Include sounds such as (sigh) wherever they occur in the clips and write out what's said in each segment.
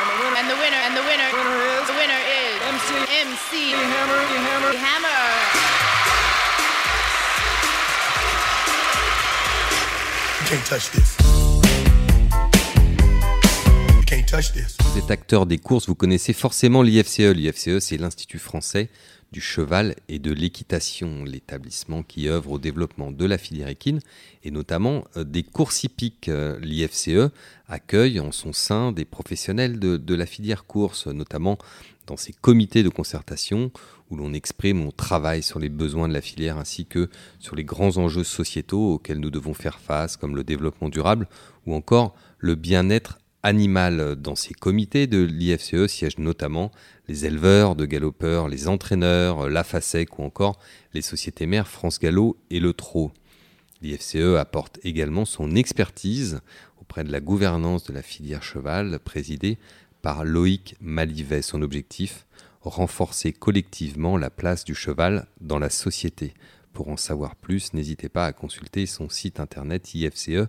And the winner, and the winner, Winner is the winner is MC MC Hammer, Hammer. Hammer. You can't touch this. You can't touch this. Vous êtes acteur des courses, vous connaissez forcément l'IFCE. L'IFCE, c'est l'Institut français du cheval et de l'équitation, l'établissement qui œuvre au développement de la filière équine et notamment euh, des courses hippiques. Euh, L'IFCE accueille en son sein des professionnels de, de la filière course, notamment dans ses comités de concertation où l'on exprime, on travaille sur les besoins de la filière ainsi que sur les grands enjeux sociétaux auxquels nous devons faire face, comme le développement durable ou encore le bien-être animal. Dans ces comités de l'IFCE siègent notamment les éleveurs de galopeurs, les entraîneurs, la FASEC ou encore les sociétés mères France Gallo et le Trot. L'IFCE apporte également son expertise auprès de la gouvernance de la filière cheval, présidée par Loïc Malivet. Son objectif renforcer collectivement la place du cheval dans la société. Pour en savoir plus, n'hésitez pas à consulter son site internet ifce.fr.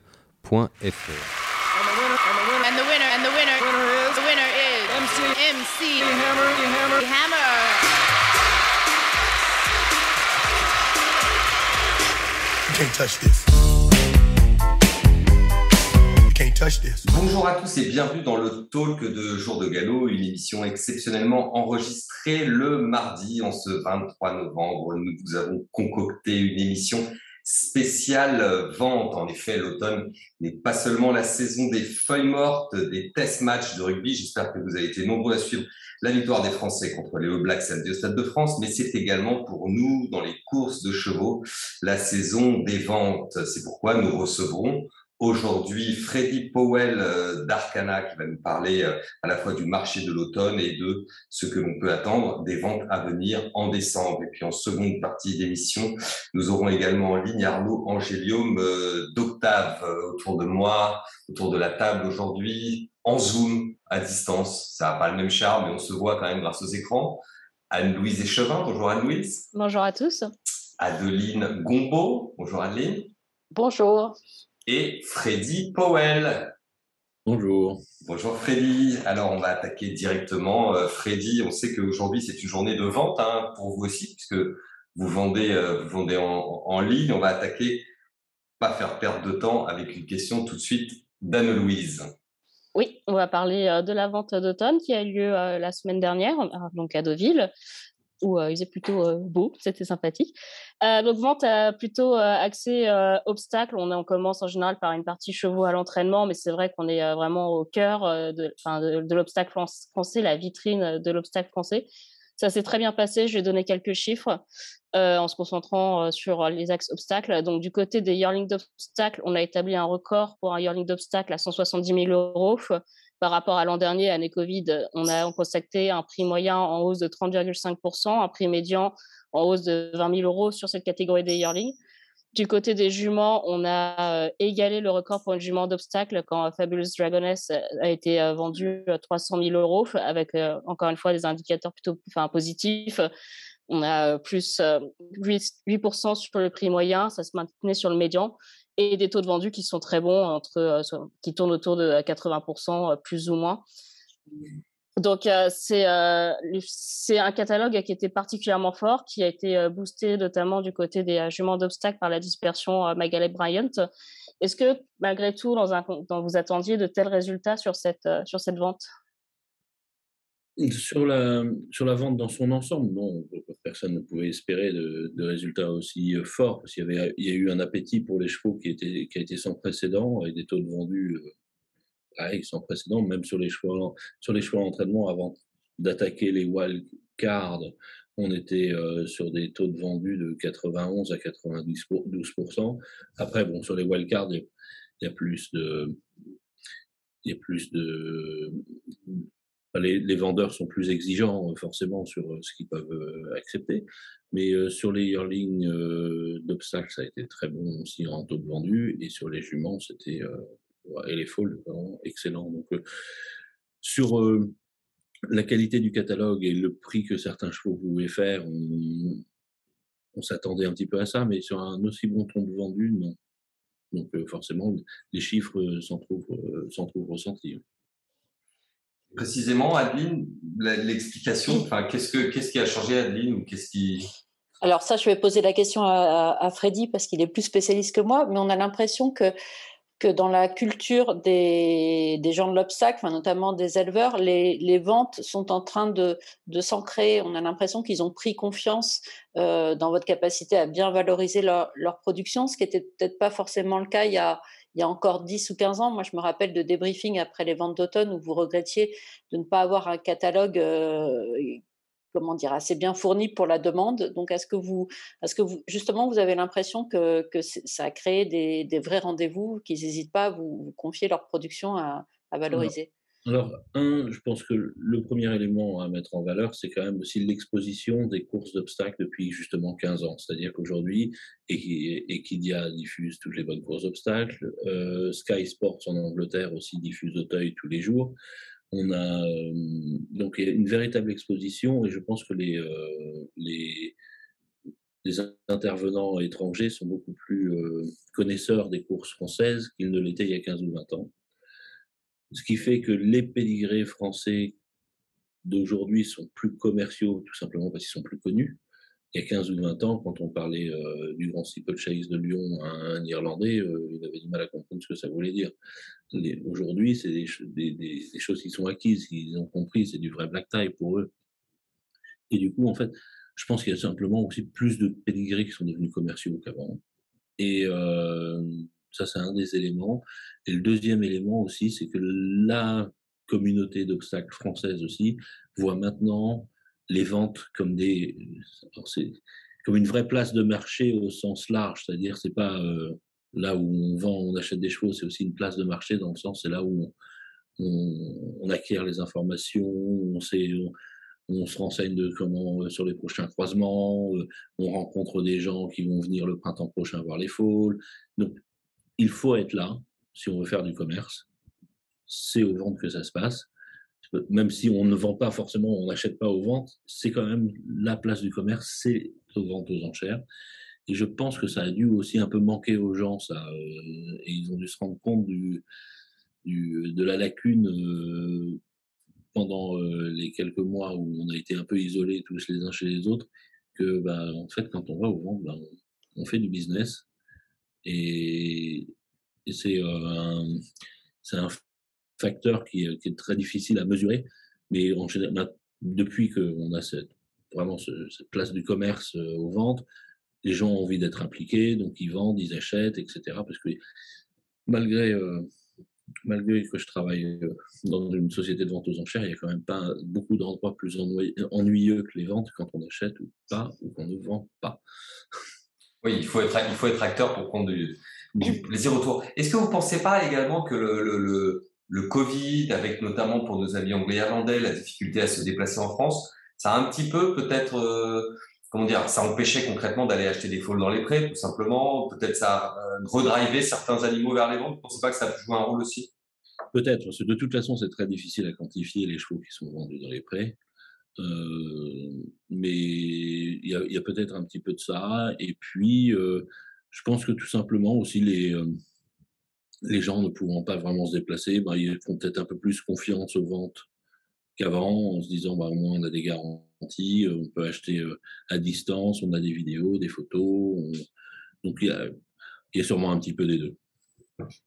And the winner, and the winner, Winner is the winner is Bonjour à tous et bienvenue dans le Talk de Jour de Galop, une émission exceptionnellement enregistrée le mardi en ce 23 novembre. Nous vous avons concocté une émission spéciale euh, vente. En effet, l'automne n'est pas seulement la saison des feuilles mortes, des test matchs de rugby. J'espère que vous avez été nombreux à suivre la victoire des Français contre les All Blacks samedi au Stade de France, mais c'est également pour nous, dans les courses de chevaux, la saison des ventes. C'est pourquoi nous recevrons aujourd'hui Freddy Powell euh, d'Arcana qui va nous parler euh, à la fois du marché de l'automne et de ce que l'on peut attendre des ventes à venir en décembre. Et puis en seconde partie d'émission, nous aurons également en ligne Arnaud Angélium euh, d'Octave euh, autour de moi, autour de la table aujourd'hui, en Zoom, à distance. Ça n'a pas le même charme, mais on se voit quand même grâce aux écrans. Anne-Louise Échevin, bonjour Anne-Louise. Bonjour à tous. Adeline Gombeau, bonjour Adeline. Bonjour. Et Freddy Powell. Bonjour. Bonjour Freddy. Alors on va attaquer directement. Euh, Freddy, on sait qu'aujourd'hui c'est une journée de vente hein, pour vous aussi, puisque vous vendez, euh, vous vendez en, en ligne. On va attaquer, pas faire perdre de temps avec une question tout de suite d'Anne-Louise. Oui, on va parler euh, de la vente d'automne qui a eu lieu la semaine dernière, donc à Deauville, où euh, il faisait plutôt euh, beau, c'était sympathique. Euh, donc vente plutôt axée obstacle. On, on commence en général par une partie chevaux à l'entraînement, mais c'est vrai qu'on est vraiment au cœur de, l'obstacle fran- français, la vitrine de l'obstacle français. Ça s'est très bien passé. Je vais donner quelques chiffres en se concentrant sur les axes obstacles. Donc, du côté des yearlings d'obstacles, on a établi un record pour un yearling d'obstacles à 170 000 euros. Par rapport à l'an dernier, année Covid, on a constaté un prix moyen en hausse de 30,5%, un prix médian en hausse de 20 000 euros sur cette catégorie des yearlings. Du côté des juments, on a euh, égalé le record pour une jument d'obstacle quand Fabulous Dragoness a été euh, vendue à 300 000 euros avec euh, encore une fois des indicateurs plutôt enfin, positifs. On a plus euh, 8, 8% sur le prix moyen, ça se maintenait sur le médian et des taux de vendus qui sont très bons, entre, euh, qui tournent autour de 80% euh, plus ou moins. Donc, euh, c'est euh, c'est un catalogue qui était particulièrement fort, qui a été euh, boosté notamment du côté des euh, juments d'obstacles par la dispersion euh, Magalé Bryant. Est-ce que, malgré tout, dans un, dans, vous attendiez de tels résultats sur cette, euh, sur cette vente? Sur la, sur la vente dans son ensemble, non, personne ne pouvait espérer de, résultats aussi euh, forts, parce qu'il y, avait, il y a eu un appétit pour les chevaux qui, était, qui a été sans précédent, et des taux de vendus euh, sans précédent, même sur les chevaux, sur les chevaux en entraînement, avant d'attaquer les wild cards, on était euh, sur des taux de vendus de 91 à 92%. Après, bon, sur les wild cards, il y a- plus de, il y a plus de, les, vendeurs sont plus exigeants euh, forcément sur euh, ce qu'ils peuvent euh, accepter, mais sur les yearlings d'obstacles, ça a été très bon aussi en taux de vendu, et sur les juments, c'était et les folles, excellent. Donc sur la qualité du catalogue et le prix que certains chevaux pouvaient faire, on, s'attendait un petit peu à ça, mais sur un aussi bon taux de vendu, non. Donc forcément, les chiffres s'en trouvent ressentis. Précisément, Adeline, l'explication, enfin, qu'est-ce, que, qu'est-ce qui a changé, Adeline, ou qu'est-ce qui... Alors ça, je vais poser la question à, à Freddy parce qu'il est plus spécialiste que moi, mais on a l'impression que que dans la culture des, des gens de l'obstacle, notamment des éleveurs, les, les, ventes sont en train de, de s'ancrer. On a l'impression qu'ils ont pris confiance euh, dans votre capacité à bien valoriser leur, leur production, ce qui n'était peut-être pas forcément le cas il y, a, il y a encore 10 ou 15 ans. Moi, je me rappelle de débriefing après les ventes d'automne où vous regrettiez de ne pas avoir un catalogue euh, comment dire, assez bien fourni pour la demande. Donc, est-ce que vous, est-ce que vous, justement, vous avez l'impression que, que ça a créé des, des vrais rendez-vous, qu'ils n'hésitent pas à vous, confier leur production à, à valoriser? Alors, un, je pense que le premier élément à mettre en valeur, c'est quand même aussi l'exposition des courses d'obstacles depuis justement 15 ans. C'est-à-dire qu'aujourd'hui, Equidia diffuse toutes les bonnes courses d'obstacles, euh, Sky Sports en Angleterre aussi diffuse Auteuil tous les jours. On a euh, donc une véritable exposition et je pense que les, euh, les, intervenants étrangers sont beaucoup plus euh, connaisseurs des courses françaises qu'ils ne l'étaient il y a 15 ou 20 ans. Ce qui fait que les pédigrés français d'aujourd'hui sont plus commerciaux, tout simplement parce qu'ils sont plus connus. Il y a 15 ou 20 ans, quand on parlait du grand steeplechase de Lyon à un Irlandais, il avait du mal à comprendre ce que ça voulait dire. Aujourd'hui, c'est des, choses qui sont acquises, qu'ils ont compris, c'est du vrai black tie pour eux. Et du coup, en fait, je pense qu'il y a simplement aussi plus de pédigrés qui sont devenus commerciaux qu'avant. Et euh, ça, c'est un des éléments. Et le deuxième élément aussi, c'est que la communauté d'obstacles française aussi voit maintenant les ventes comme des, comme une vraie place de marché au sens large, c'est-à-dire c'est pas euh, là où on vend, on achète des chevaux, c'est aussi une place de marché dans le sens, c'est là où on, acquiert les informations, on, se renseigne de comment euh, sur les prochains croisements, euh, on rencontre des gens qui vont venir le printemps prochain voir les fôles. Donc, il faut être là si on veut faire du commerce. C'est aux ventes que ça se passe. Même si on ne vend pas forcément, on n'achète pas aux ventes, c'est quand même la place du commerce, c'est aux ventes aux enchères. Et je pense que ça a dû aussi un peu manquer aux gens, ça. Euh, et ils ont dû se rendre compte de la lacune euh, pendant euh, les quelques mois où on a été un peu isolés tous les uns chez les autres, que bah, en fait, quand on va au ventes, bah, on, fait du business. Et, c'est un facteur qui, qui, est très difficile à mesurer. Mais en général, depuis qu'on a cette, vraiment cette place du commerce aux ventes, les gens ont envie d'être impliqués, donc ils vendent, ils achètent, etc. Parce que malgré, euh, malgré que je travaille euh, dans une société de vente aux enchères, il n'y a quand même pas beaucoup d'endroits plus ennuyeux que les ventes quand on achète ou pas, ou qu'on ne vend pas. (laughs) Oui, il faut être, il faut être acteur pour prendre du, du plaisir autour. Est-ce que vous ne pensez pas également que le, le, le, Covid, avec notamment pour nos amis anglais et irlandais, la difficulté à se déplacer en France, ça a un petit peu peut-être euh, comment dire, ça empêchait concrètement d'aller acheter des fôles dans les prés, tout simplement. Peut-être ça euh, redriver certains animaux vers les ventes. Vous ne pensez pas que ça jouer un rôle aussi? Peut-être, parce que de toute façon, c'est très difficile à quantifier les chevaux qui sont vendus dans les prés. Euh, mais il y a, peut-être un petit peu de ça. Et puis, euh, je pense que tout simplement aussi les, les gens ne pouvant pas vraiment se déplacer, bah, ils font peut-être un peu plus confiance aux ventes qu'avant, en se disant bah, au moins on a des garanties, euh, on peut acheter euh, à distance, on a des vidéos, des photos. Donc il y, a, sûrement un petit peu des deux.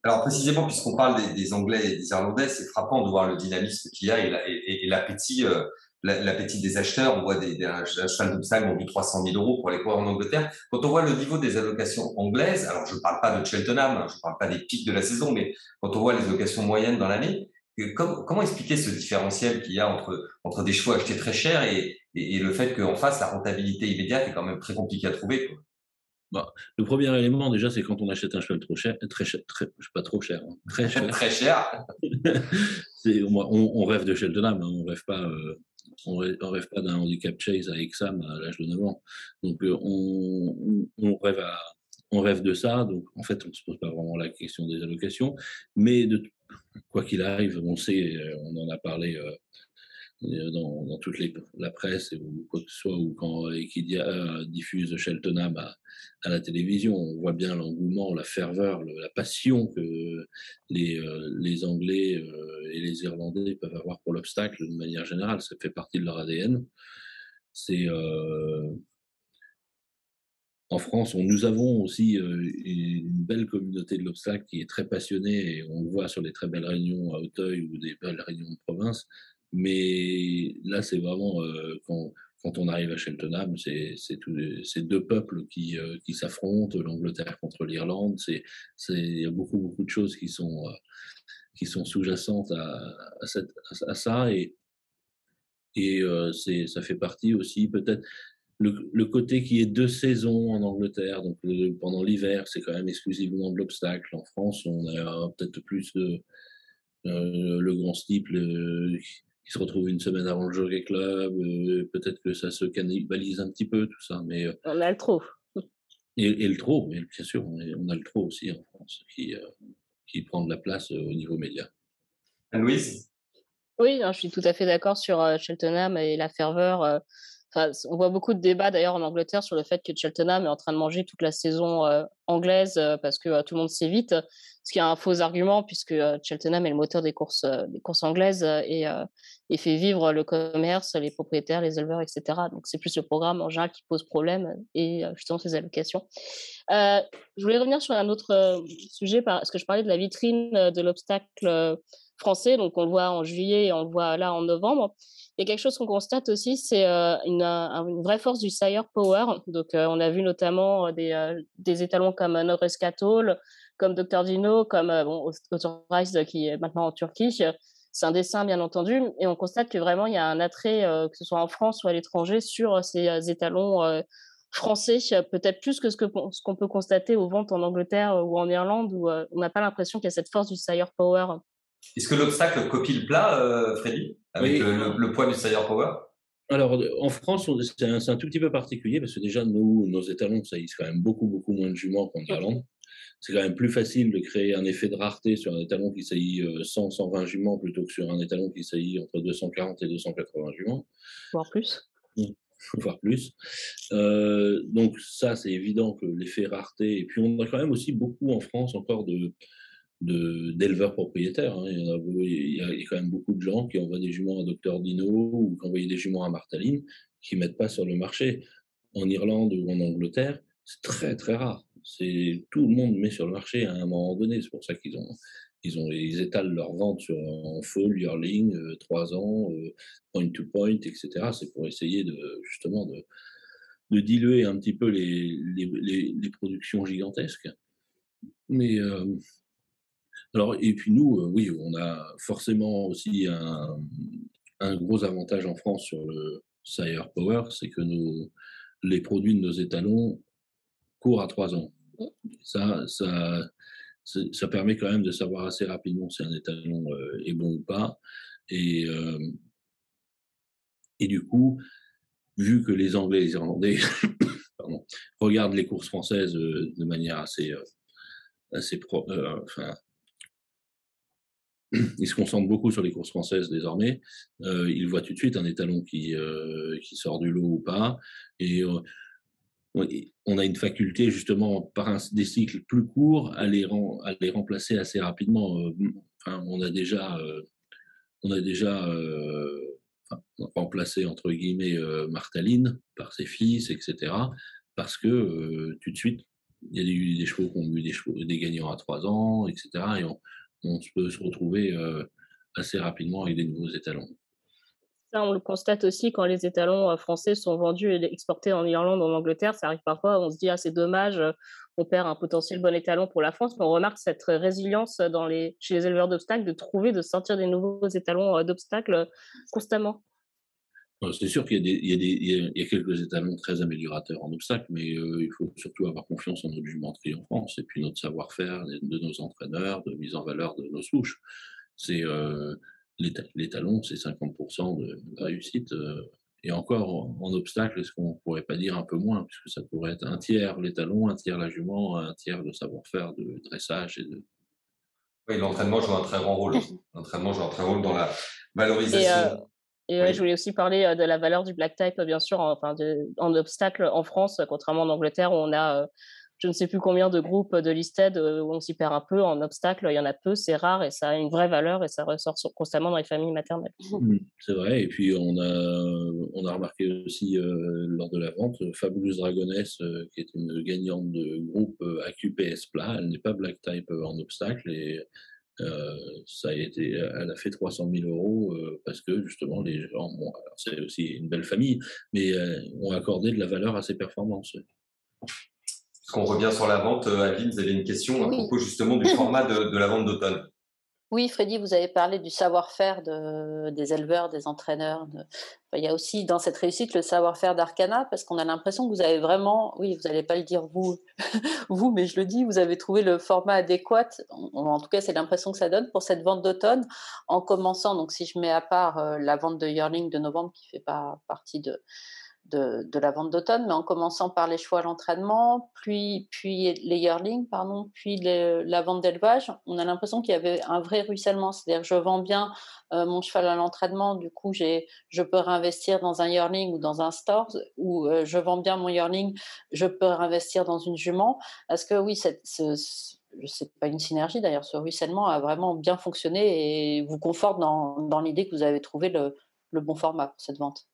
Alors précisément, puisqu'on parle des, des, Anglais et des Irlandais, c'est frappant de voir le dynamisme qu'il y a et, l'appétit. Euh, l'appétit des acheteurs, on voit des, des achats de ont vu 300 000 euros pour les coureurs en Angleterre. Quand on voit le niveau des allocations anglaises, alors je ne parle pas de Cheltenham, hein, je ne parle pas des pics de la saison, mais quand on voit les allocations moyennes dans l'année, Comment, expliquer ce différentiel qu'il y a entre, entre des chevaux achetés très cher et, et, le fait qu'en face, la rentabilité immédiate est quand même très compliquée à trouver quoi? Bah, le premier élément, déjà, c'est quand on achète un cheval trop cher, très cher, très, pas trop cher, hein, très (laughs) cher. très cher. (laughs) on, on, rêve de Cheltenham, hein, on rêve pas, euh, on, rêve, pas d'un handicap chase à Exam à l'âge de 9 ans. Donc, euh, on, rêve on rêve de ça. Donc, en fait, on ne se pose pas vraiment la question des allocations. Mais quoi qu'il arrive, on sait, euh, on en a parlé, euh, dans, dans, toute la presse ou quoi que ce soit, ou quand Equidia euh, diffuse Cheltenham à, à, la télévision, on voit bien l'engouement, la ferveur, la passion que les, euh, Anglais euh, et les Irlandais peuvent avoir pour l'obstacle de manière générale. Ça fait partie de leur ADN. C'est euh, en France, nous avons aussi euh, une belle communauté de l'obstacle qui est très passionnée et on le voit sur les très belles réunions à Auteuil ou des belles réunions de province. Mais là, c'est vraiment euh, quand, on arrive à Cheltenham, c'est ces deux peuples qui, euh, qui s'affrontent, l'Angleterre contre l'Irlande. Il y a beaucoup beaucoup de choses qui sont euh, sont sous-jacentes à, à, ça et et ça fait partie aussi peut-être le, le, côté qui est deux saisons en Angleterre, donc pendant l'hiver, c'est quand même exclusivement de l'obstacle. En France, on a peut-être plus de, le grand steeple qui se retrouve une semaine avant le Jockey Club. Euh, peut-être que ça se cannibalise un petit peu, tout ça. Mais, euh, on a le trop. (laughs) Et, et le trop, mais bien sûr, on, est, on, a le trop aussi en France, qui, euh, qui prend de la place au niveau média. Louise Oui, je suis tout à fait d'accord sur Cheltenham et la ferveur. Enfin, on voit beaucoup de débats d'ailleurs en Angleterre sur le fait que Cheltenham est en train de manger toute la saison euh, anglaise euh, parce que euh, tout le monde s'évite, ce qui est un faux argument puisque Cheltenham est le moteur des courses, des courses anglaises et, et, fait vivre le commerce, les propriétaires, les éleveurs, etc. Donc c'est plus le programme en général qui pose problème et justement ces allocations. je voulais revenir sur un autre sujet parce que je parlais de la vitrine de l'obstacle français, donc on le voit en juillet et on le voit là en novembre. Il y a quelque chose qu'on constate aussi, c'est euh, une, vraie force du Sire Power. Donc, euh, on a vu notamment des, euh, des étalons comme Norris Cattle, comme Dr Dino, comme bon, Authorized qui est maintenant en Turquie. C'est un dessin, bien entendu, et on constate que vraiment il y a un attrait, que ce soit en France ou à l'étranger, sur ces étalons français, peut-être plus que ce qu'on ce qu'on peut constater aux ventes en Angleterre ou en Irlande, où on n'a pas l'impression qu'il y a cette force du Sire Power. Est-ce que l'obstacle copie le plat, euh, Freddy, avec oui. le, le, poids du Sire Power? Alors, en France, c'est un, un, tout petit peu particulier parce que déjà, nous, nos étalons saillissent quand même beaucoup, beaucoup moins de juments qu'en Irlande. C'est quand même plus facile de créer un effet de rareté sur un étalon qui saillit 100, 120 juments plutôt que sur un étalon qui saillit entre 240 et 280 juments. Voire plus. (laughs) Voire plus. Euh, donc, ça, c'est évident que l'effet rareté. Et puis, on a quand même aussi beaucoup en France encore de, d'éleveurs propriétaires. Hein. Il, y a, il, y a, il, y a, quand même beaucoup de gens qui envoient des juments à Dr Dino ou qui envoient des juments à Martaline qui mettent pas sur le marché. En Irlande ou en Angleterre, c'est très très rare. C'est tout le monde met sur le marché à un moment donné. C'est pour ça qu'ils ont ils ont ils étalent leur vente sur en full yearling, euh, 3 ans, euh, point to point, etc. C'est pour essayer de justement de, diluer un petit peu les, les productions gigantesques. Mais euh, alors, et puis nous, euh, oui, on a forcément aussi un, un, gros avantage en France sur le Sire Power, c'est que nos, les produits de nos étalons à trois ans. Ça, ça, ça permet quand même de savoir assez rapidement si un étalon euh, est bon ou pas. Et, euh, et du coup, vu que les Anglais et les Irlandais (coughs) pardon, regardent les courses françaises euh, de manière assez, assez pro, enfin, (coughs) ils se concentrent beaucoup sur les courses françaises désormais. Euh, ils voient tout de suite un étalon qui, qui sort du lot ou pas. Et on a une faculté justement par un, des cycles plus courts à les, remplacer assez rapidement. Enfin, on a déjà, déjà enfin, remplacé entre guillemets Martaline par ses fils, etc. Parce que tout de suite, il y a eu des, chevaux qui ont eu des, gagnants à 3 ans, etc. Et on, on peut se retrouver euh, assez rapidement avec des nouveaux étalons. On le constate aussi quand les étalons euh, français sont vendus et exportés en Irlande, en Angleterre. Ça arrive parfois, on se dit, ah, c'est dommage, euh, on perd un potentiel bon étalon pour la France, mais on remarque cette résilience dans les, chez les éleveurs d'obstacles de trouver, de sortir des nouveaux étalons d'obstacles constamment. C'est sûr qu'il y, a quelques étalons très améliorateurs en obstacle, mais euh, il faut surtout avoir confiance en notre jumenterie en France et puis notre savoir-faire de nos entraîneurs, de mise en valeur de nos souches. C'est euh, l'étalon, c'est 50% de réussite. Euh, et encore en, obstacle, est-ce qu'on pourrait pas dire un peu moins, puisque ça pourrait être un tiers l'étalon, un tiers la jument, un tiers le savoir-faire de dressage et de. Oui, l'entraînement joue un très grand rôle. (laughs) L'entraînement joue un très grand rôle dans la valorisation Et je voulais aussi parler de la valeur du black type, bien sûr, en, enfin, en obstacle en France, contrairement en Angleterre où on a je ne sais plus combien de groupes de listed euh, où on s'y perd un peu en obstacle. Il y en a peu, c'est rare et ça a une vraie valeur et ça ressort constamment dans les familles maternelles. (laughs) Mmh, c'est vrai. Et puis on a, on a remarqué aussi euh, lors de la vente Fabulous Dragoness, euh, qui est une gagnante de groupe AQPS plat. Elle n'est pas black type en obstacle et ça a été, elle a fait 300 000 euros parce que justement les gens, c'est aussi une belle famille, mais ont accordé de la valeur à ses performances qu'on revient sur la vente, euh, Aline, vous avez une question à propos justement du (laughs) format de, la vente d'automne. Oui, Freddy, vous avez parlé du savoir-faire des éleveurs, des entraîneurs. il y a aussi dans cette réussite le savoir-faire d'Arcana, parce qu'on a l'impression que vous avez vraiment, oui, vous n'allez pas le dire vous, (laughs) vous, mais je le dis, vous avez trouvé le format adéquat. En, tout cas, c'est l'impression que ça donne pour cette vente d'automne, en commençant. Donc, si je mets à part euh, la vente de Yearling de novembre, qui fait pas partie de de, la vente d'automne, mais en commençant par les choix à l'entraînement, puis, puis les yearlings, pardon, puis la vente d'élevage, on a l'impression qu'il y avait un vrai ruissellement. C'est-à-dire je vends bien euh, mon cheval à l'entraînement, du coup, je peux réinvestir dans un yearling ou dans un store, ou euh, je vends bien mon yearling, je peux réinvestir dans une jument. Est-ce que oui, c'est ce, pas une synergie d'ailleurs, ce ruissellement a vraiment bien fonctionné et vous conforte dans, l'idée que vous avez trouvé le bon format pour cette vente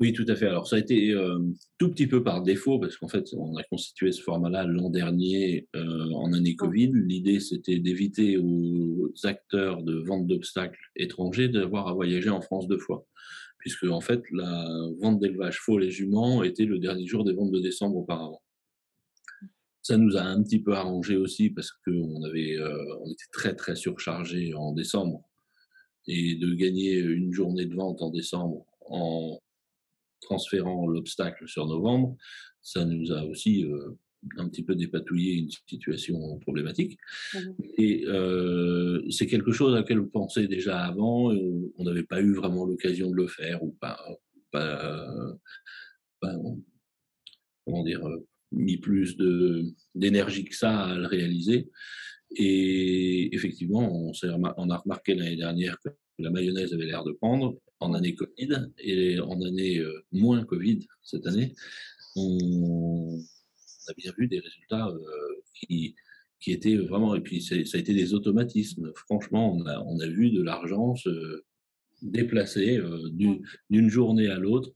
oui, tout à fait. Alors, ça a été euh, tout petit peu par défaut, parce qu'en fait, on a constitué ce format-là l'an dernier euh, en année Covid. L'idée, c'était d'éviter aux acteurs de vente d'obstacles étrangers d'avoir à voyager en France deux fois. Puisque, en fait, la vente d'élevage faux et juments était le dernier jour des ventes de décembre auparavant. Ça nous a un petit peu arrangé aussi parce qu'on avait, euh, on était très très surchargé en décembre et de gagner une journée de vente en décembre en transférant l'obstacle sur novembre, ça nous a aussi euh, un petit peu dépatouillé une situation problématique. Mmh et euh, c'est quelque chose à laquelle on pensait déjà avant, on n'avait pas eu vraiment l'occasion de le faire, ou pas, comment dire, mis plus d'énergie que ça à le réaliser. Et effectivement, on, on a remarqué l'année dernière que la mayonnaise avait l'air de prendre en année Covid et en année euh, moins Covid cette année, on a bien vu des résultats euh, qui, qui étaient vraiment, et puis ça a été des automatismes. Franchement, on a, on a vu de l'argent se déplacer euh, d'une journée à l'autre.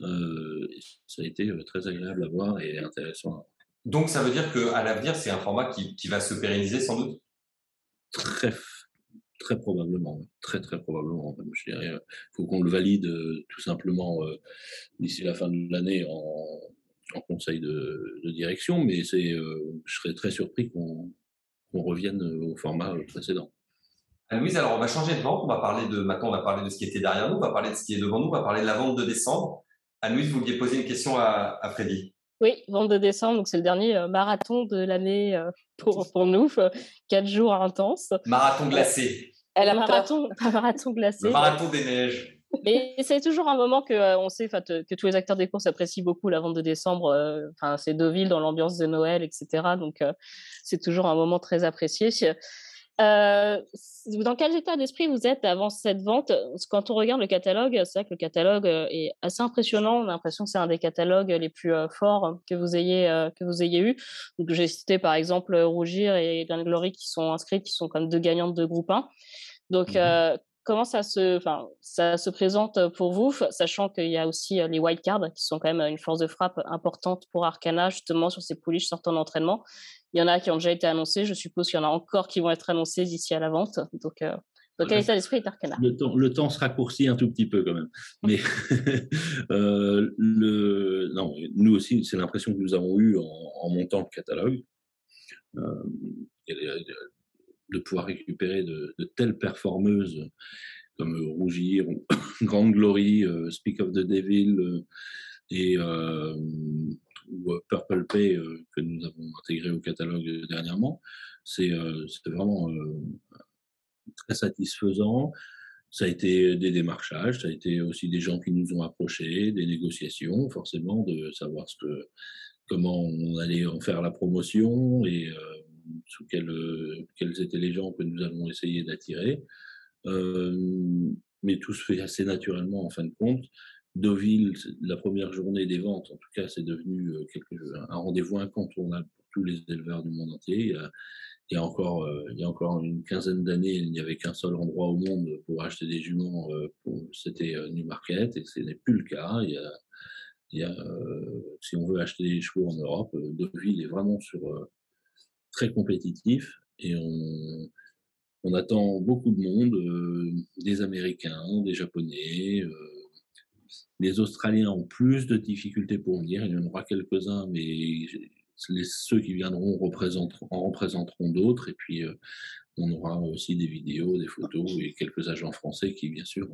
ça a été très agréable à voir et intéressant. Donc ça veut dire qu'à l'avenir, c'est un format qui, qui va se pérenniser sans doute? Très Très probablement, très très probablement. Je dirais, euh, faut qu'on le valide euh, tout simplement euh, d'ici la fin de l'année en, conseil de, direction, mais je serais très surpris qu'on revienne au format précédent. Louise, alors on va changer de vente. On va parler de maintenant, on va parler de ce qui était derrière nous, on va parler de ce qui est devant nous, on va parler de la vente de décembre. Anne-Louise, vous vouliez poser une question à, à Freddy? Oui, vente de décembre, donc c'est le dernier marathon de l'année pour, pour nous, quatre jours intenses. Marathon glacé. Elle a marathon, (laughs) un marathon glacé. Le marathon des neiges. Mais c'est toujours un moment que euh, on sait que tous les acteurs des courses apprécient beaucoup la vente de décembre. Euh, enfin, c'est Deauville dans l'ambiance de Noël, etc. Donc, euh, c'est toujours un moment très apprécié. Dans quel état d'esprit vous êtes avant cette vente? Quand on regarde le catalogue, c'est vrai que le catalogue est assez impressionnant. On a l'impression que c'est un des catalogues les plus forts que vous ayez que vous ayez eu. Donc, j'ai cité par exemple Rougir et Green Glory qui sont inscrits, qui sont comme deux gagnantes de groupe 1. Donc, mmh euh, comment ça se, enfin, ça se présente pour vous, sachant qu'il y a aussi euh, les wildcards qui sont quand même une force de frappe importante pour Arcana, justement sur ces pouliches sortant d'entraînement? Il y en a qui ont déjà été annoncés, je suppose qu'il y en a encore qui vont être annoncés d'ici à la vente. Donc, euh, donc quel état d'esprit est Arcana le temps, le temps se raccourcit un tout petit peu quand même. Mais (laughs) le, non, nous aussi, c'est l'impression que nous avons eue en, montant le catalogue de pouvoir récupérer de, telles performeuses comme euh, Rougir, ou (coughs) Grande Glory, euh, Speak of the Devil euh, et ou Purple Pay que nous avons intégré au catalogue dernièrement. C'est vraiment très satisfaisant. Ça a été des démarchages, ça a été aussi des gens qui nous ont approchés, des négociations, forcément, de savoir ce que, comment on allait en faire la promotion et sous quels étaient les gens que nous avons essayé d'attirer. Euh, mais tout se fait assez naturellement en fin de compte. Deauville, la première journée des ventes, en tout cas, c'est devenu quelque, un rendez-vous incontournable pour tous les éleveurs du monde entier. Il y a, il y a encore, une quinzaine d'années, il n'y avait qu'un seul endroit au monde pour acheter des juments, c'était Newmarket, et ce n'est plus le cas. Si on veut acheter des chevaux en Europe, Deauville est vraiment très compétitif et on, attend beaucoup de monde, euh, des Américains, des Japonais. Euh, les Australiens ont plus de difficultés pour venir. Il y en aura quelques-uns, mais les, ceux qui viendront représenteront, en représenteront d'autres. Et puis, euh, on aura aussi des vidéos, des photos et quelques agents français qui, bien sûr,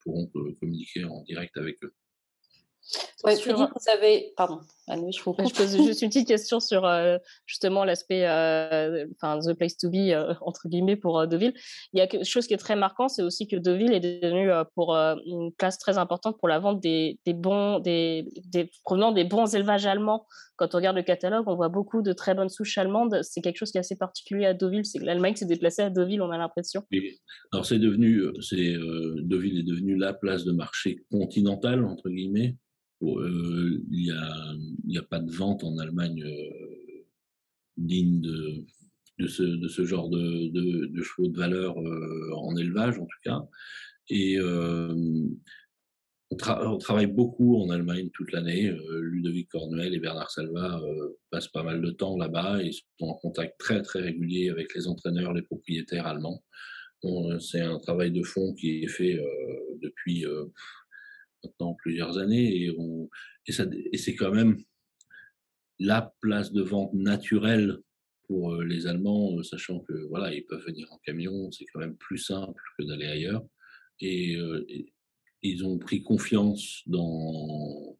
pourront communiquer en direct avec eux. Oui, vous avez. Pardon, je vous Je pose juste une petite question sur euh, justement l'aspect, euh, enfin, The Place to Be, euh, entre guillemets, pour Deauville. Il y a quelque chose qui est très marquant, c'est aussi que Deauville est devenu pour une place très importante pour la vente des, des bons, des, des, provenant des bons élevages allemands. Quand on regarde le catalogue, on voit beaucoup de très bonnes souches allemandes. C'est quelque chose qui est assez particulier à Deauville. C'est que l'Allemagne s'est déplacée à Deauville, on a l'impression. Alors, c'est devenu, c'est, Deauville est devenu la place de marché continentale, entre guillemets il n'y a, a, pas de vente en Allemagne euh, digne de, de, ce, de, ce, genre de, de, chevaux de valeur euh, en élevage, en tout cas. Et on, travaille beaucoup en Allemagne toute l'année. Ludovic Cornuel et Bernard Salva passent pas mal de temps là-bas et sont en contact très très régulier avec les entraîneurs, les propriétaires allemands. C'est un travail de fond qui est fait depuis maintenant plusieurs années et, et, et c'est quand même la place de vente naturelle pour euh, les Allemands, euh, sachant que voilà, ils peuvent venir en camion, c'est quand même plus simple que d'aller ailleurs. Et, euh, ils ont pris confiance dans,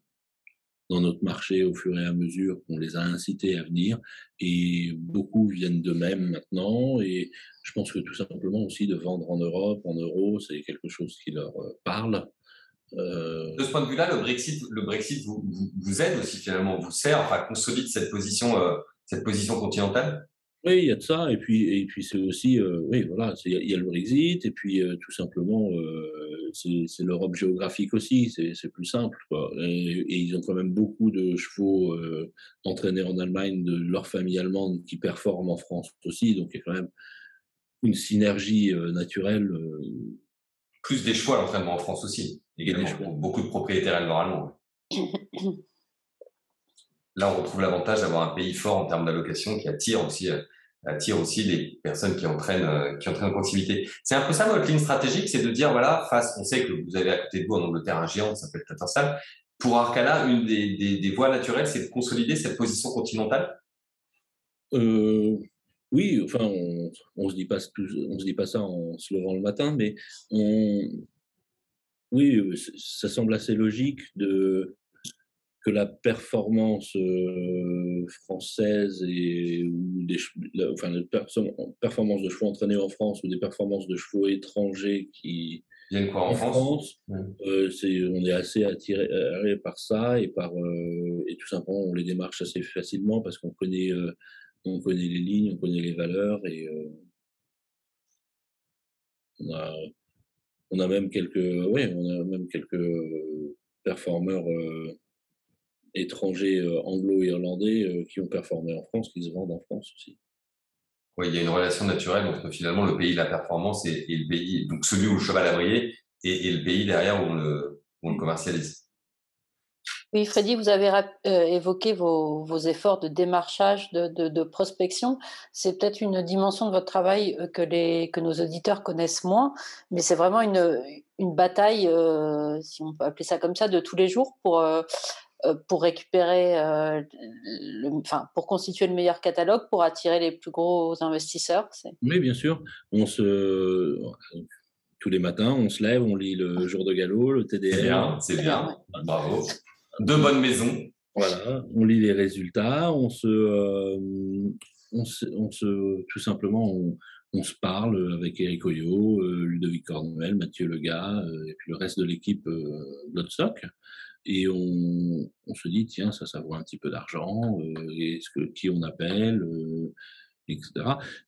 dans notre marché au fur et à mesure qu'on les a incités à venir. Et beaucoup viennent d'eux-mêmes maintenant. Et je pense que tout simplement aussi de vendre en Europe, en euros, c'est quelque chose qui leur parle. De ce point de vue-là, le Brexit, le Brexit vous, vous, aide aussi finalement, vous sert, enfin consolide cette position, euh, cette position continentale? Oui, il y a de ça, et puis et puis c'est aussi, euh, oui voilà, il y, a le Brexit, et puis euh, tout simplement c'est l'Europe géographique aussi, c'est plus simple quoi. Et, ils ont quand même beaucoup de chevaux entraînés en Allemagne de leur famille allemande qui performent en France aussi, donc il y a quand même une synergie naturelle. Plus des choix à l'entraînement en France aussi également beaucoup de propriétaires éleveurs allemands. Là, on retrouve l'avantage d'avoir un pays fort en termes d'allocation qui attire aussi, euh, attire aussi les personnes qui entraînent, euh, qui entraînent en proximité. C'est un peu ça votre ligne stratégique, c'est de dire voilà, face, on sait que vous avez à côté de vous en Angleterre un géant qui s'appelle Tattersall. Pour Arcala, une des, des, voies naturelles, c'est de consolider cette position continentale? Euh, oui, enfin, on, on se dit pas, on se dit pas ça en se levant le matin, mais on, oui, ça semble assez logique de, que la performance française et ou des enfin performance de chevaux entraînés en France ou des performances de chevaux étrangers qui viennent quoi en, France, c'est on est assez attiré par ça et par et tout simplement on les démarche assez facilement parce qu'on connaît on connaît les lignes, on connaît les valeurs et on a on a même quelques, on a même quelques performeurs euh, étrangers euh, anglo-irlandais euh, qui ont performé en France, qui se vendent en France aussi. Oui, il y a une relation naturelle entre finalement le pays de la performance et, le pays, donc celui où le cheval a brillé, et, le pays derrière où on le commercialise. Oui, Freddy, vous avez euh, évoqué vos, efforts de démarchage, de, prospection. C'est peut-être une dimension de votre travail euh, que, les, que nos auditeurs connaissent moins, mais c'est vraiment une, une bataille, euh, si on peut appeler ça comme ça, de tous les jours pour, pour récupérer, enfin, pour constituer le meilleur catalogue, pour attirer les plus gros investisseurs. Oui, bien sûr. On se tous les matins, on se lève, on lit le jour de galop, le TDR. C'est bien, bien. bravo de bonnes maisons. Voilà, on lit les résultats, on se, euh, on se, tout simplement, on, se parle avec Eric Oyo, euh, Ludovic Cornuel, Mathieu Lega, euh, et puis le reste de l'équipe Bloodstock. Et on, se dit, tiens, ça, ça vaut un petit peu d'argent, que, qui on appelle, etc.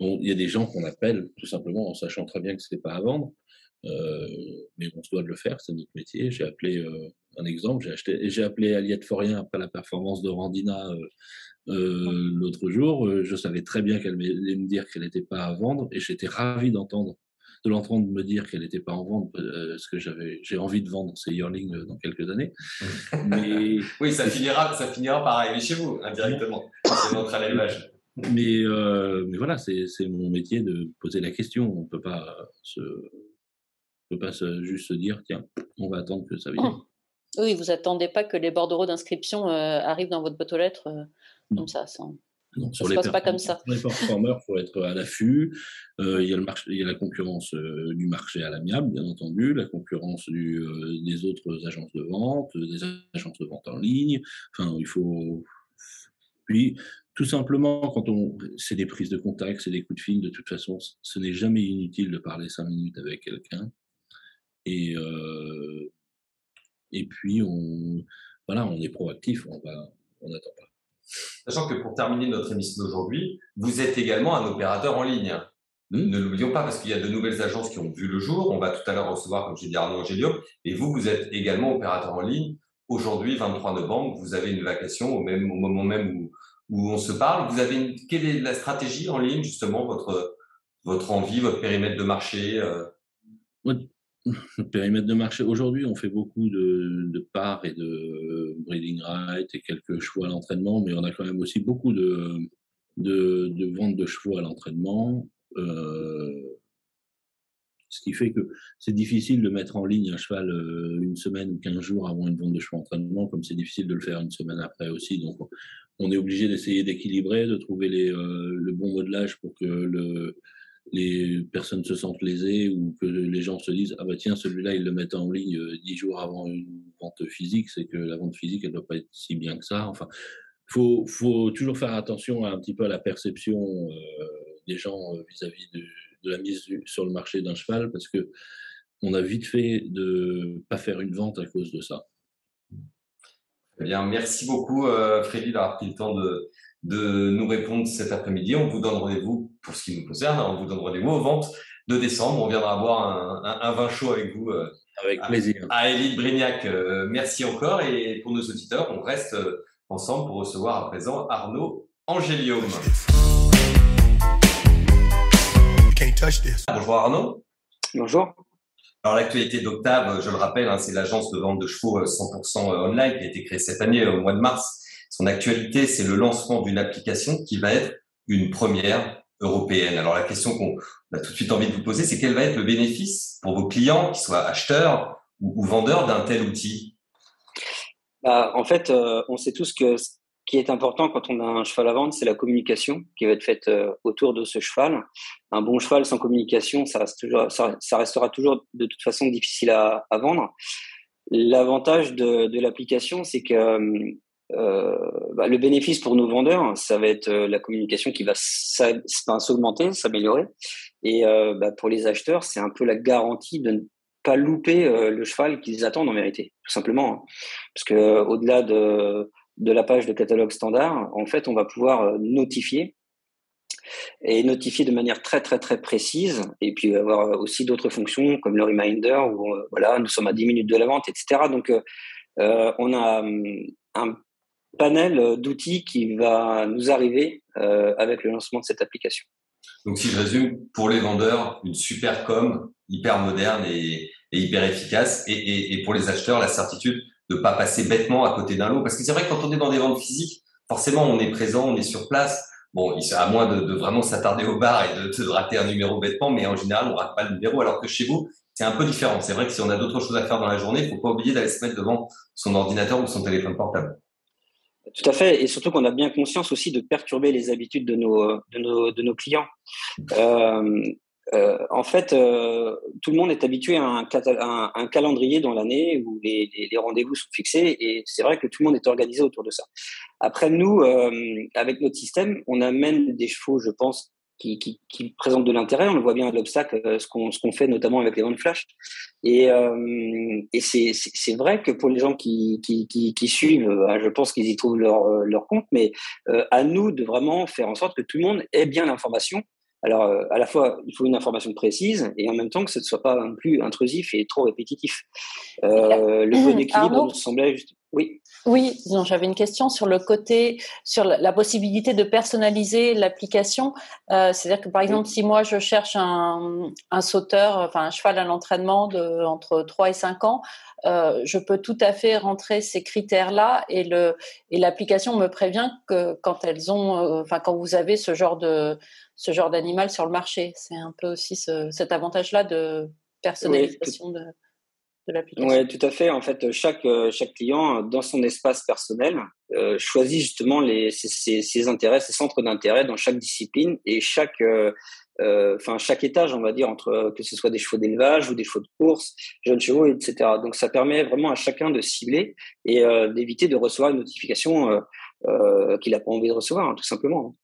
Il y a des gens qu'on appelle tout simplement en sachant très bien que ce n'est pas à vendre. mais on se doit de le faire, c'est notre métier. J'ai appelé un exemple, j'ai acheté, j'ai appelé Aliette Forien après la performance de Randina l'autre jour. Je savais très bien qu'elle allait me dire qu'elle n'était pas à vendre et j'étais ravi d'entendre de l'entendre me dire qu'elle n'était pas en vente, parce que j'avais, j'ai envie de vendre ces yearlings dans quelques années. Mais... (laughs) oui, ça finira, ça finira par arriver chez vous, indirectement. C'est notre l'élevage. Mais, euh, mais voilà, c'est, c'est mon métier de poser la question. On ne peut pas, se, peut pas se, juste se dire, tiens, on va attendre que ça vienne. Oui, vous attendez pas que les bordereaux d'inscription euh, arrivent dans votre boîte aux lettres euh, comme ça, sans, non, sur les passe pas comme ça. les performeurs, il faut être à l'affût. Euh, il, y a le marché, il y a la concurrence euh, du marché à l'amiable, bien entendu, la concurrence du, euh, des autres agences de vente, des agences de vente en ligne. Enfin, il faut. Puis, tout simplement, quand on, c'est des prises de contact, c'est des coups de fil. De toute façon, ce n'est jamais inutile de parler cinq minutes avec quelqu'un. Et et puis, on, voilà, on est proactif. On va, on n'attend pas. Sachant que pour terminer notre émission d'aujourd'hui, vous êtes également un opérateur en ligne. Hmm. Ne l'oublions pas parce qu'il y a de nouvelles agences qui ont vu le jour. On va tout à l'heure recevoir, comme j'ai dit, Arnaud Angélio. Et vous, vous êtes également opérateur en ligne. Aujourd'hui, 23 novembre, vous avez une vacation au, même, au moment même où, où on se parle. Vous avez une, quelle est la stratégie en ligne, justement, votre, votre envie, votre périmètre de marché euh? (laughs) périmètre de marché. Aujourd'hui, on fait beaucoup de, parts et de breeding rights et quelques chevaux à l'entraînement, mais on a quand même aussi beaucoup de, de, ventes de chevaux à l'entraînement. Euh, ce qui fait que c'est difficile de mettre en ligne un cheval euh, une semaine ou quinze jours avant une vente de chevaux d'entraînement, comme c'est difficile de le faire une semaine après aussi. Donc, on est obligé d'essayer d'équilibrer, de trouver les, euh, le bon modelage pour que le, les personnes se sentent lésées ou que les gens se disent ah bah tiens celui-là ils le mettent en ligne euh, dix jours avant une vente physique c'est que la vente physique elle doit pas être si bien que ça enfin faut faut toujours faire attention un petit peu à la perception euh, des gens euh, vis-à-vis de, la mise sur le marché d'un cheval parce que on a vite fait de pas faire une vente à cause de ça. Eh bien, merci beaucoup Freddy d'avoir pris le temps de, de nous répondre cet après-midi. On vous donne rendez-vous, pour ce qui nous concerne, on vous donne rendez-vous au ventes de décembre. On viendra boire un, vin chaud avec vous. Euh, avec plaisir. À, Élite Brignac. Euh, merci encore. Et pour nos auditeurs, on reste euh, ensemble pour recevoir à présent Arnaud Angélium. Bonjour Arnaud. Bonjour. Alors l'actualité d'Octave, je le rappelle, hein, c'est l'agence de vente de chevaux 100% online qui a été créée cette année au mois de mars son actualité, c'est le lancement d'une application qui va être une première européenne. Alors la question qu'on a tout de suite envie de vous poser, c'est quel va être le bénéfice pour vos clients, qu'ils soient acheteurs ou, vendeurs d'un tel outil? Bah, En fait, euh, on sait tous que ce qui est important quand on a un cheval à vendre, c'est la communication qui va être faite euh, autour de ce cheval. Un bon cheval sans communication, ça, restera toujours de toute façon difficile à, vendre. L'avantage de, l'application, c'est que euh, bah, le bénéfice pour nos vendeurs, ça va être euh, la communication qui va s'augmenter, s'améliorer. Et euh, bah, pour les acheteurs, c'est un peu la garantie de ne pas louper le cheval qu'ils attendent en vérité, tout simplement. Parce que au-delà de, de la page de catalogue standard, en fait, on va pouvoir notifier et notifier de manière très très très précise et puis avoir aussi d'autres fonctions comme le reminder où voilà nous sommes à 10 minutes de la vente etc donc on a hum, un panel euh, d'outils qui va nous arriver euh, avec le lancement de cette application. Donc, si je résume, pour les vendeurs, une super com, hyper moderne et, hyper efficace. Et, pour les acheteurs, la certitude de ne pas passer bêtement à côté d'un lot. Parce que c'est vrai que quand on est dans des ventes physiques, forcément, on est présent, on est sur place. Bon, à moins de, vraiment s'attarder au bar et de, de, rater un numéro bêtement, mais en général, on rate pas le numéro. Alors que chez vous, c'est un peu différent. C'est vrai que si on a d'autres choses à faire dans la journée, il faut pas oublier d'aller se mettre devant son ordinateur ou son téléphone portable. Tout à fait, et surtout qu'on a bien conscience aussi de perturber les habitudes de nos, de nos, de nos clients. Euh, euh, en fait, euh, tout le monde est habitué à un, un, calendrier dans l'année où les, les, rendez-vous sont fixés, et c'est vrai que tout le monde est organisé autour de ça. Après, nous, avec notre système, on amène des chevaux, je pense, qui, qui, qui présentent de l'intérêt. On le voit bien à l'obstacle, euh, ce qu'on ce qu'on fait notamment avec les ventes flash. Et, euh, et c'est c'est vrai que pour les gens qui, qui, qui, qui suivent, euh, je pense qu'ils y trouvent leur, leur compte, mais à nous de vraiment faire en sorte que tout le monde ait bien l'information Alors, euh, à la fois, il faut une information précise et en même temps que ce ne soit pas non plus intrusif et trop répétitif. Euh, le (coughs) bon équilibre nous semblait juste. Oui. Oui, j'avais une question sur le côté, sur la, possibilité de personnaliser l'application. Euh, c'est-à-dire que par exemple, si moi je cherche un, un, sauteur, enfin un cheval à l'entraînement de entre 3 et 5 ans, euh, je peux tout à fait rentrer ces critères-là et le et l'application me prévient que quand elles ont, euh, enfin quand vous avez ce genre de ce genre d'animal sur le marché, c'est un peu aussi ce, cet avantage-là de personnalisation de oui, tout à fait. En fait, chaque, euh, chaque client, dans son espace personnel, euh, choisit justement les, ses, intérêts, ses centres d'intérêt dans chaque discipline et chaque, euh, chaque étage, on va dire, entre que ce soit des chevaux d'élevage ou des chevaux de course, jeunes chevaux, etc. Donc, ça permet vraiment à chacun de cibler et d'éviter de recevoir une notification qu'il n'a pas envie de recevoir, hein, tout simplement.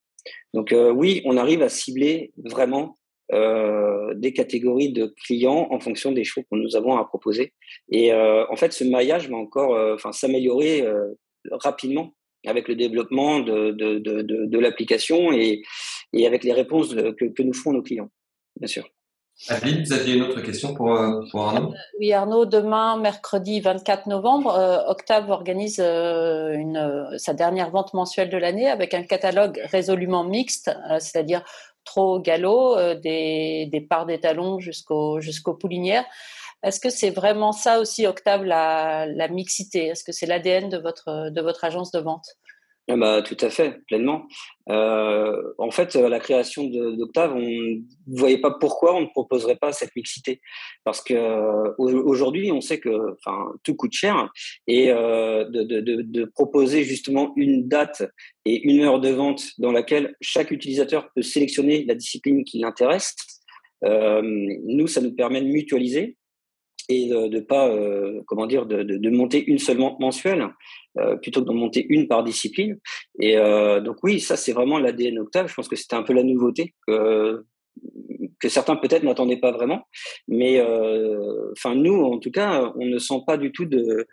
Donc, oui, on arrive à cibler vraiment euh, des catégories de clients en fonction des chevaux que nous avons à proposer. Et euh, en fait, ce maillage va encore euh, enfin, s'améliorer rapidement avec le développement de, de, de, de l'application et, et, avec les réponses que, que, nous font nos clients, bien sûr. Adeline, vous aviez une autre question pour, pour Arnaud? Oui, Arnaud, demain, mercredi 24 novembre, Octave organise une, sa dernière vente mensuelle de l'année avec un catalogue résolument mixte, c'est-à-dire trop galop, euh, des, des parts d'étalons jusqu'au jusqu'aux poulinières. Est-ce que c'est vraiment ça aussi, Octave, la, la mixité? Est-ce que c'est l'ADN de votre, de votre agence de vente? Ah bah, tout à fait, pleinement. Euh, en fait, la création d'Octave, on ne voyait pas pourquoi on ne proposerait pas cette mixité. Parce que aujourd'hui, on sait que enfin, tout coûte cher et euh, de, de, de, de, proposer justement une date et une heure de vente dans laquelle chaque utilisateur peut sélectionner la discipline qui l'intéresse, euh, nous, ça nous permet de mutualiser et de, de pas euh, comment dire de, monter une seule mensuelle euh, plutôt que d'en monter une par discipline. Et euh, donc oui ça c'est vraiment l'ADN Octave. Je pense que c'était un peu la nouveauté que certains peut-être n'attendaient pas vraiment. Mais enfin nous en tout cas on ne sent pas du tout de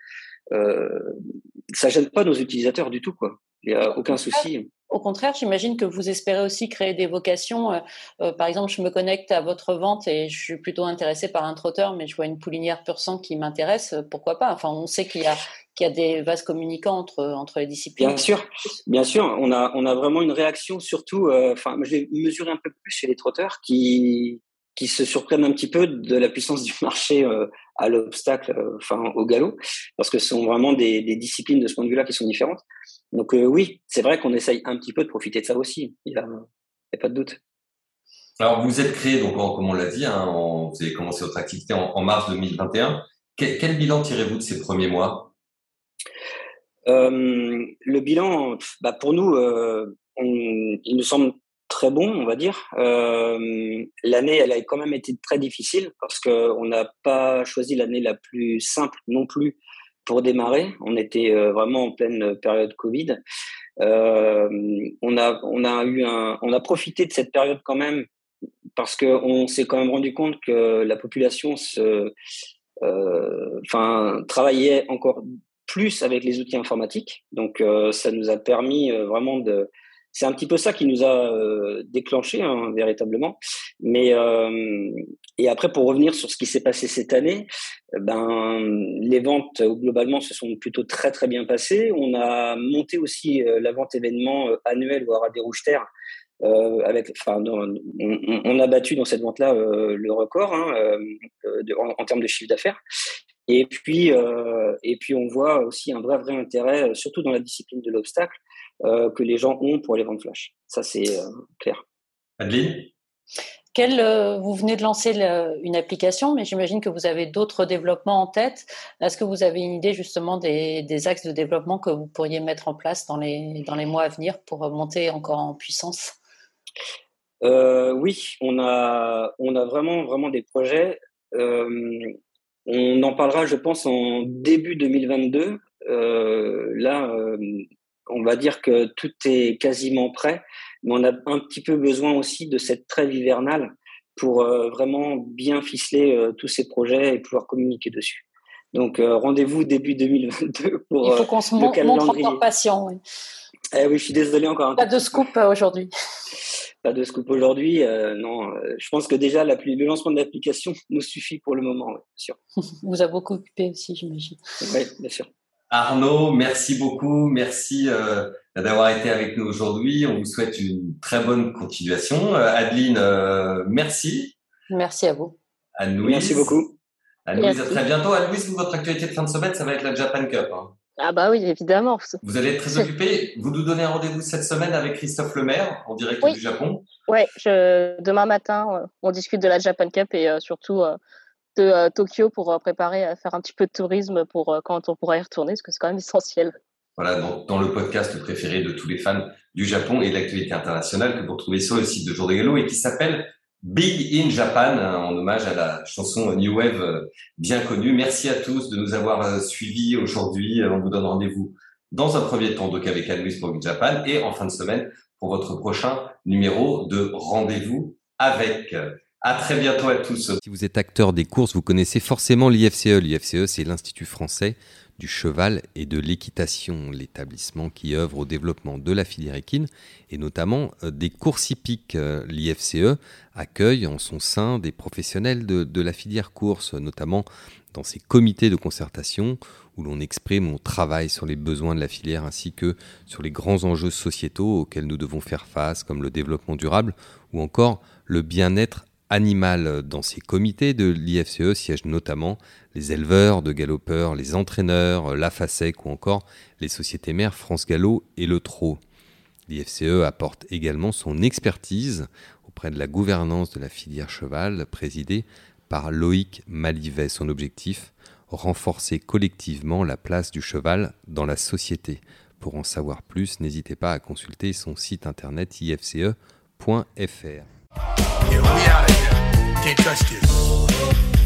ça gêne pas nos utilisateurs du tout quoi il y a aucun souci au contraire, j'imagine que vous espérez aussi créer des vocations. Euh, euh, par exemple, je me connecte à votre vente et je suis plutôt intéressée par un trotteur, mais je vois une poulinière pur sang qui m'intéresse. Euh, pourquoi pas? Enfin, on sait qu'il y a qu'il y a des vases communicants entre entre les disciplines. Bien sûr, bien sûr. On a on a vraiment une réaction surtout. Enfin, je vais mesurer un peu plus chez les trotteurs qui qui se surprennent un petit peu de la puissance (laughs) du marché à l'obstacle, enfin au galop, parce que ce sont vraiment des, des disciplines de ce point de vue-là qui sont différentes. Donc euh, oui, c'est vrai qu'on essaye un petit peu de profiter de ça aussi. Il n'y a, pas de doute. Alors vous êtes créé, donc comme on l'a dit, hein, vous avez commencé votre activité en, mars 2021. Quel, bilan tirez-vous de ces premiers mois? Euh, Le bilan, bah pour nous, euh, il nous semble très bon, on va dire. l'année, elle a quand même été très difficile parce qu'on n'a pas choisi l'année la plus simple non plus pour démarrer. On était euh, vraiment en pleine période Covid. Euh, on a on a eu un on a profité de cette période quand même parce que on s'est quand même rendu compte que la population se euh, enfin travaillait encore plus avec les outils informatiques. Donc ça nous a permis vraiment de c'est un petit peu ça qui nous a euh, déclenché hein, véritablement. Mais euh, et après pour revenir sur ce qui s'est passé cette année, ben les ventes globalement se sont plutôt très très bien passées. On a monté aussi euh, la vente événement annuelle voire à des rouges terres. avec, enfin, on, a battu dans cette vente-là le record hein, en, termes de chiffre d'affaires. Et puis, et puis, on voit aussi un vrai, vrai intérêt, surtout dans la discipline de l'obstacle, euh, que les gens ont pour les ventes flash. Ça, c'est euh, clair. Adeline? Quel, euh, vous venez de lancer une application, mais j'imagine que vous avez d'autres développements en tête. Est-ce que vous avez une idée justement des, des, axes de développement que vous pourriez mettre en place dans les, dans les mois à venir pour monter encore en puissance? Euh, Oui, on a, on a vraiment, vraiment des projets. Euh, on en parlera, je pense, en début 2022. Euh, là, on va dire que tout est quasiment prêt, mais on a un petit peu besoin aussi de cette trêve hivernale pour euh, vraiment bien ficeler euh, tous ces projets et pouvoir communiquer dessus. Donc euh, rendez-vous début 2022 pour Il faut qu'on se montre encore patient. Oui. Eh oui, je suis désolé encore. (laughs) Pas de scoop aujourd'hui. pas de scoop aujourd'hui. Non, je pense que déjà le lancement de l'application (laughs) nous suffit pour le moment, bien sûr. (laughs) Vous a beaucoup occupé aussi, j'imagine. Oui, bien sûr. Arnaud, merci beaucoup. Merci euh, d'avoir été avec nous aujourd'hui. On vous souhaite une très bonne continuation. Adeline, merci. Merci à vous. Anne-Louise. Merci beaucoup. Anne-Louise, à très bientôt. Anne-Louise, votre actualité de fin de semaine, ça va être la Japan Cup. Hein. Ah bah oui, évidemment. Vous allez être très (laughs) occupé. Vous nous donnez un rendez-vous cette semaine avec Christophe Lemaire en direct du Japon. Oui, demain matin, euh, on discute de la Japan Cup et euh, surtout euh, de Tokyo pour préparer à faire un petit peu de tourisme pour quand on pourra y retourner, parce que c'est quand même (laughs) essentiel. Voilà, dans, le podcast préféré de tous les fans du Japon et de l'actualité internationale que vous retrouvez sur le site de Jour et qui s'appelle Big in Japan, hein, en hommage à la chanson New Wave euh, bien connue. Merci à tous de nous avoir euh, suivis aujourd'hui. Euh, on vous donne rendez-vous dans un premier temps donc avec Anne-Louise pour Big Japan et en fin de semaine pour votre prochain numéro de rendez-vous avec. À très bientôt à tous. Si vous êtes acteur des courses, vous connaissez forcément l'IFCE. L'IFCE, c'est l'Institut français du cheval et de l'équitation, l'établissement qui œuvre au développement de la filière équine et notamment euh, des courses hippiques. Euh, L'IFCE accueille en son sein des professionnels de, la filière course, notamment dans ses comités de concertation où l'on exprime, on travaille sur les besoins de la filière ainsi que sur les grands enjeux sociétaux auxquels nous devons faire face, comme le développement durable ou encore le bien-être animal. Dans ces comités de l'IFCE siègent notamment les éleveurs de galopeurs, les entraîneurs, la FASEC ou encore les sociétés mères France Gallo et le Trot. L'IFCE apporte également son expertise auprès de la gouvernance de la filière cheval présidée par Loïc Malivet. Son objectif renforcer collectivement la place du cheval dans la société. Pour en savoir plus, n'hésitez pas à consulter son site internet ifce.fr. Yeah, we out of here. Can't trust you.